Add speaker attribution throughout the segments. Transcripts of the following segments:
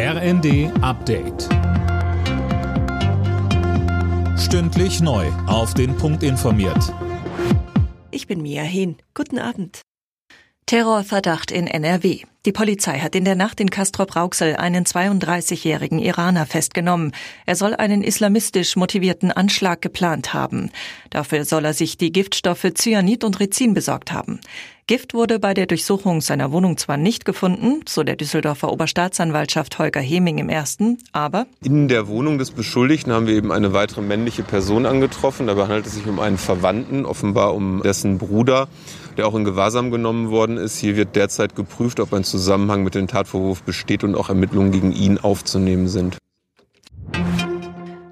Speaker 1: RND Update. Stündlich neu. Auf den Punkt informiert.
Speaker 2: Ich bin Mia Hehn. Guten Abend. Terrorverdacht in NRW. Die Polizei hat in der Nacht in Castrop-Rauxel einen 32-jährigen Iraner festgenommen. Er soll einen islamistisch motivierten Anschlag geplant haben. Dafür soll er sich die Giftstoffe Cyanid und Rizin besorgt haben. Gift wurde bei der Durchsuchung seiner Wohnung zwar nicht gefunden, so der Düsseldorfer Oberstaatsanwaltschaft Holger Heming im ersten, aber
Speaker 3: in der Wohnung des Beschuldigten haben wir eben eine weitere männliche Person angetroffen. Dabei handelt es sich um einen Verwandten, offenbar um dessen Bruder, der auch in Gewahrsam genommen worden ist. Hier wird derzeit geprüft, ob ein Zusammenhang mit dem Tatvorwurf besteht und auch Ermittlungen gegen ihn aufzunehmen sind.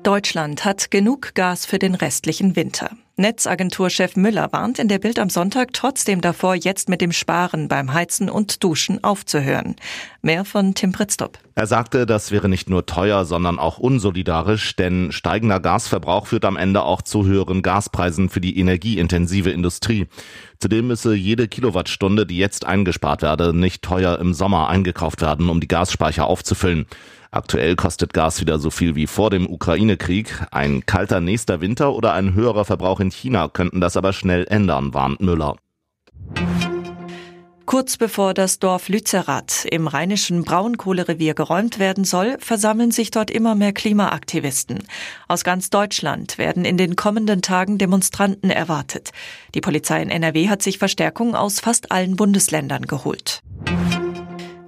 Speaker 2: Deutschland hat genug Gas für den restlichen Winter. Netzagenturchef Müller warnt in der Bild am Sonntag trotzdem davor, jetzt mit dem Sparen beim Heizen und Duschen aufzuhören. Mehr von Tim Pritztop.
Speaker 4: Er sagte, das wäre nicht nur teuer, sondern auch unsolidarisch, denn steigender Gasverbrauch führt am Ende auch zu höheren Gaspreisen für die energieintensive Industrie. Zudem müsse jede Kilowattstunde, die jetzt eingespart werde, nicht teuer im Sommer eingekauft werden, um die Gasspeicher aufzufüllen. Aktuell kostet Gas wieder so viel wie vor dem Ukraine-Krieg. Ein kalter nächster Winter oder ein höherer Verbrauch in China könnten das aber schnell ändern, warnt Müller.
Speaker 2: Kurz bevor das Dorf Lützerath im rheinischen Braunkohlerevier geräumt werden soll, versammeln sich dort immer mehr Klimaaktivisten. Aus ganz Deutschland werden in den kommenden Tagen Demonstranten erwartet. Die Polizei in NRW hat sich Verstärkung aus fast allen Bundesländern geholt.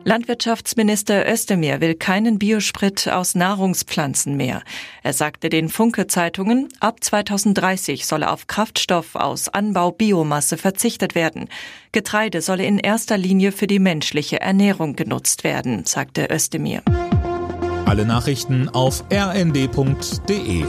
Speaker 2: Landwirtschaftsminister Özdemir will keinen Biosprit aus Nahrungspflanzen mehr. Er sagte den Funke-Zeitungen, ab 2030 solle auf Kraftstoff aus Anbau Biomasse verzichtet werden. Getreide solle in erster Linie für die menschliche Ernährung genutzt werden, sagte Özdemir.
Speaker 1: Alle Nachrichten auf rnd.de